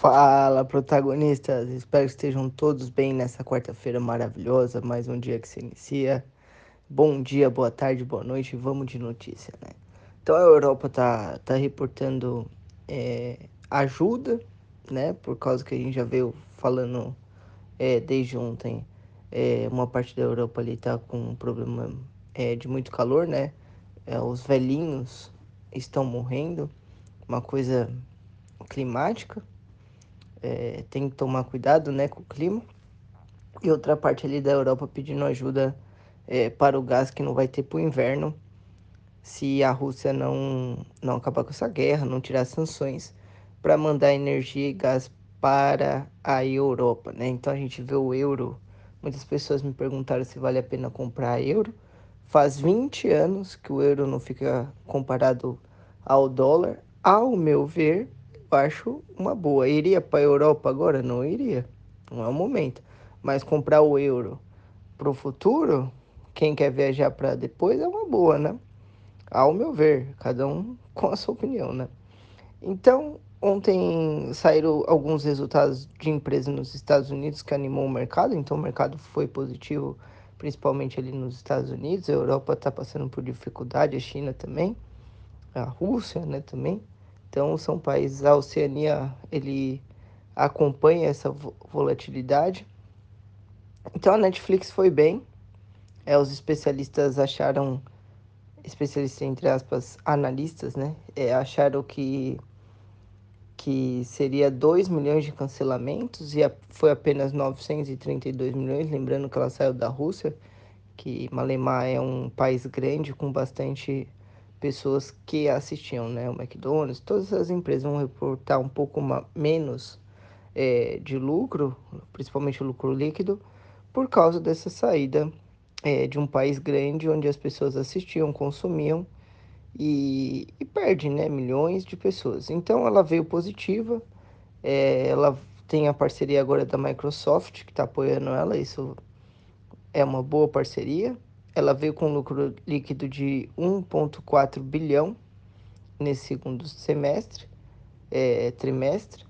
Fala, protagonistas! Espero que estejam todos bem nessa quarta-feira maravilhosa, mais um dia que se inicia. Bom dia, boa tarde, boa noite, vamos de notícia, né? Então a Europa tá, tá reportando é, ajuda, né? Por causa que a gente já veio falando é, desde ontem, é, uma parte da Europa ali tá com um problema é, de muito calor, né? É, os velhinhos estão morrendo, uma coisa climática é, tem que tomar cuidado né, com o clima. E outra parte ali da Europa pedindo ajuda é, para o gás que não vai ter para o inverno se a Rússia não, não acabar com essa guerra, não tirar sanções para mandar energia e gás para a Europa, né? Então a gente vê o euro, muitas pessoas me perguntaram se vale a pena comprar euro. Faz 20 anos que o euro não fica comparado ao dólar. Ao meu ver, acho uma boa. Iria para a Europa agora? Não iria. Não é o momento. Mas comprar o euro para o futuro, quem quer viajar para depois é uma boa, né? Ao meu ver, cada um com a sua opinião, né? Então, ontem saíram alguns resultados de empresas nos Estados Unidos que animou o mercado, então o mercado foi positivo, principalmente ali nos Estados Unidos. A Europa está passando por dificuldade, a China também, a Rússia, né, também. Então, são países, a Oceania, ele acompanha essa volatilidade. Então, a Netflix foi bem. É, os especialistas acharam, especialistas entre aspas, analistas, né? É, acharam que, que seria 2 milhões de cancelamentos e a, foi apenas 932 milhões. Lembrando que ela saiu da Rússia, que Malemar é um país grande com bastante pessoas que assistiam, né? O McDonald's, todas as empresas vão reportar um pouco menos é, de lucro, principalmente lucro líquido, por causa dessa saída é, de um país grande onde as pessoas assistiam, consumiam e, e perde, né? Milhões de pessoas. Então ela veio positiva, é, ela tem a parceria agora da Microsoft que está apoiando ela, isso é uma boa parceria ela veio com lucro líquido de 1,4 bilhão nesse segundo semestre, é, trimestre.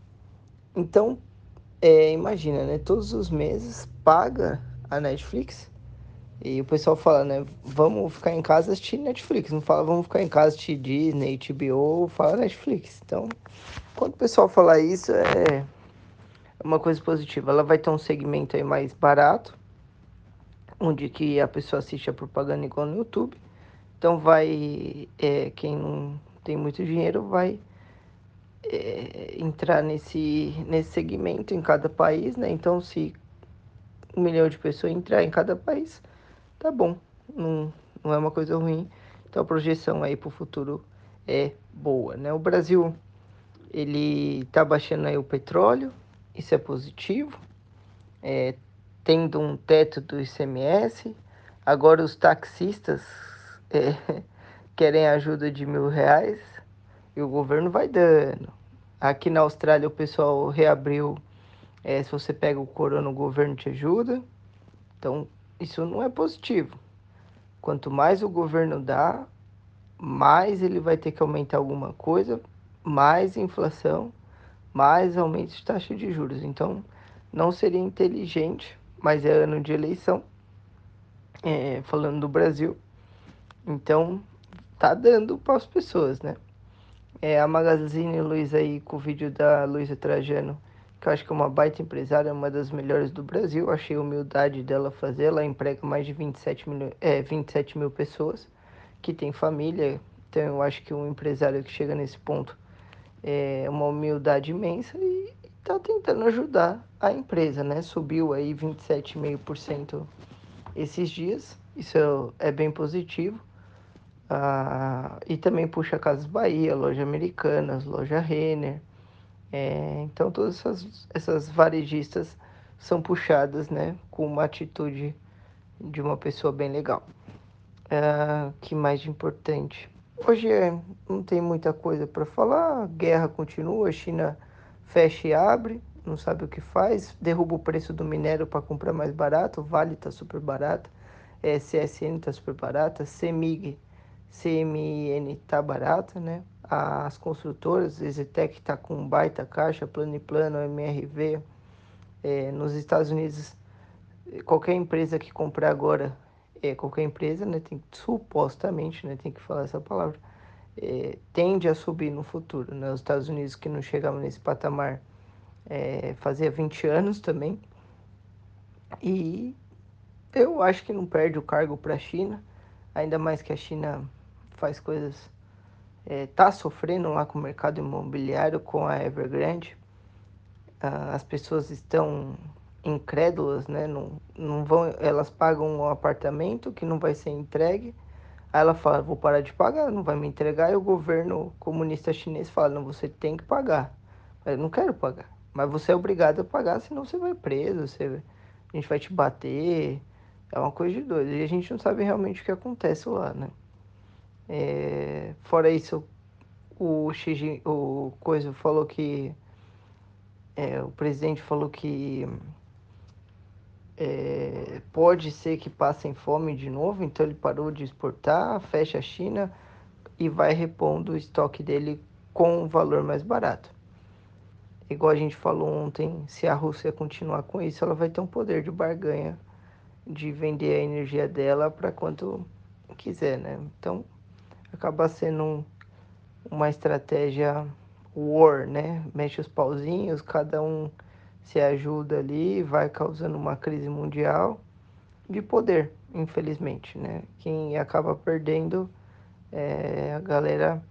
Então, é, imagina, né? Todos os meses paga a Netflix e o pessoal fala, né? Vamos ficar em casa assistir Netflix. Não fala, vamos ficar em casa assistir Disney, HBO, fala Netflix. Então, quando o pessoal falar isso, é uma coisa positiva. Ela vai ter um segmento aí mais barato onde que a pessoa assiste a propaganda igual no YouTube. Então vai, é, quem não tem muito dinheiro vai é, entrar nesse, nesse segmento em cada país, né? Então se um milhão de pessoas entrar em cada país, tá bom, não, não é uma coisa ruim. Então a projeção aí para o futuro é boa, né? O Brasil, ele tá baixando aí o petróleo, isso é positivo. É, tendo um teto do ICMS. Agora os taxistas é, querem ajuda de mil reais e o governo vai dando. Aqui na Austrália o pessoal reabriu. É, se você pega o corona, o governo te ajuda. Então, isso não é positivo. Quanto mais o governo dá, mais ele vai ter que aumentar alguma coisa, mais inflação, mais aumento de taxa de juros. Então, não seria inteligente mas é ano de eleição, é, falando do Brasil. Então, tá dando para as pessoas, né? É, a Magazine Luiza aí com o vídeo da Luiza Trajano, que eu acho que é uma baita empresária, uma das melhores do Brasil. Achei a humildade dela fazer. Ela emprega mais de 27 mil, é, 27 mil pessoas que tem família. Então, eu acho que um empresário que chega nesse ponto é uma humildade imensa e está tentando ajudar a empresa, né? Subiu aí 27,5% esses dias, isso é bem positivo. Ah, e também puxa Casas Bahia, loja Americanas, loja Renner. É, então todas essas, essas varejistas são puxadas, né? Com uma atitude de uma pessoa bem legal. Ah, que mais de importante? Hoje é, não tem muita coisa para falar, a guerra continua, China fecha e abre, não sabe o que faz, derruba o preço do minério para comprar mais barato, Vale está super barata, é, CSN está super barata, CEMIG, CMN está barata, né? as construtoras, Exetec está com baita caixa, Plano e Plano, MRV. É, nos Estados Unidos, qualquer empresa que comprar agora, é, qualquer empresa, né, tem, supostamente, né, tem que falar essa palavra, é, tende a subir no futuro. Né? Os Estados Unidos, que não chegavam nesse patamar, é, fazia 20 anos também. E eu acho que não perde o cargo para a China, ainda mais que a China faz coisas está é, sofrendo lá com o mercado imobiliário, com a Evergrande. Ah, as pessoas estão incrédulas, né? Não, não vão, elas pagam um apartamento que não vai ser entregue. Aí ela fala, vou parar de pagar, não vai me entregar. E o governo comunista chinês fala, não, você tem que pagar. Eu não quero pagar. Mas você é obrigado a pagar, senão você vai preso, você, a gente vai te bater. É uma coisa de doido. E a gente não sabe realmente o que acontece lá, né? É, fora isso, o Xi, o coisa falou que é, o presidente falou que é, pode ser que passem fome de novo, então ele parou de exportar, fecha a China e vai repondo o estoque dele com um valor mais barato. Igual a gente falou ontem, se a Rússia continuar com isso, ela vai ter um poder de barganha de vender a energia dela para quanto quiser, né? Então, acaba sendo um, uma estratégia war, né? Mexe os pauzinhos, cada um se ajuda ali, vai causando uma crise mundial de poder, infelizmente, né? Quem acaba perdendo é a galera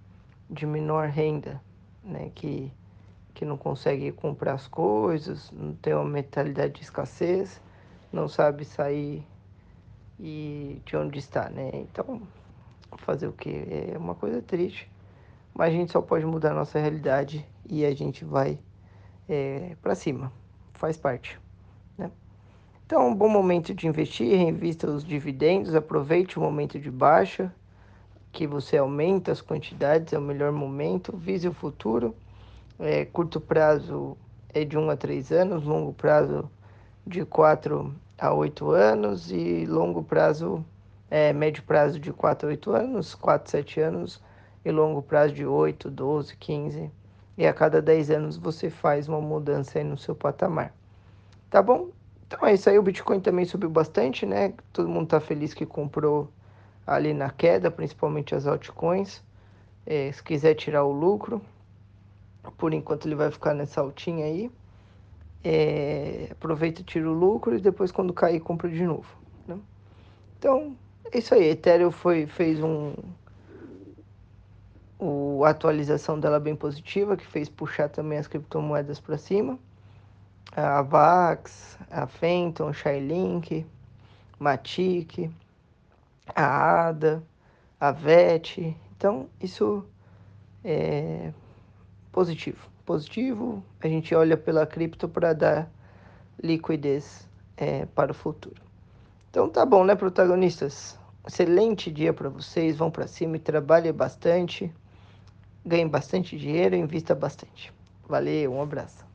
de menor renda, né? Que, que não consegue comprar as coisas, não tem uma mentalidade de escassez, não sabe sair e de onde está, né? Então, fazer o que? É uma coisa triste. Mas a gente só pode mudar a nossa realidade e a gente vai é, para cima. Faz parte. Né? Então, um bom momento de investir, reinvista os dividendos, aproveite o momento de baixa, que você aumenta as quantidades, é o melhor momento, vise o futuro. É, curto prazo é de 1 um a 3 anos, longo prazo de 4 a 8 anos e longo prazo é, médio prazo de 4 a 8 anos, 4 a 7 anos e longo prazo de 8, 12, 15. E a cada 10 anos você faz uma mudança aí no seu patamar. Tá bom? Então é isso aí, o Bitcoin também subiu bastante, né? Todo mundo tá feliz que comprou ali na queda, principalmente as altcoins. É, se quiser tirar o lucro, por enquanto ele vai ficar nessa altinha aí. É, aproveita, tira o lucro e depois quando cair compra de novo. Né? Então, é isso aí, Ethereum foi, fez um. O, a atualização dela bem positiva, que fez puxar também as criptomoedas para cima. A Vax, a Fenton, Shylink, Matic, a ADA, a VET. Então, isso é positivo. Positivo, a gente olha pela cripto para dar liquidez é, para o futuro. Então tá bom, né, protagonistas? Excelente dia para vocês. Vão para cima e trabalhem bastante. Ganhem bastante dinheiro e invista bastante. Valeu, um abraço.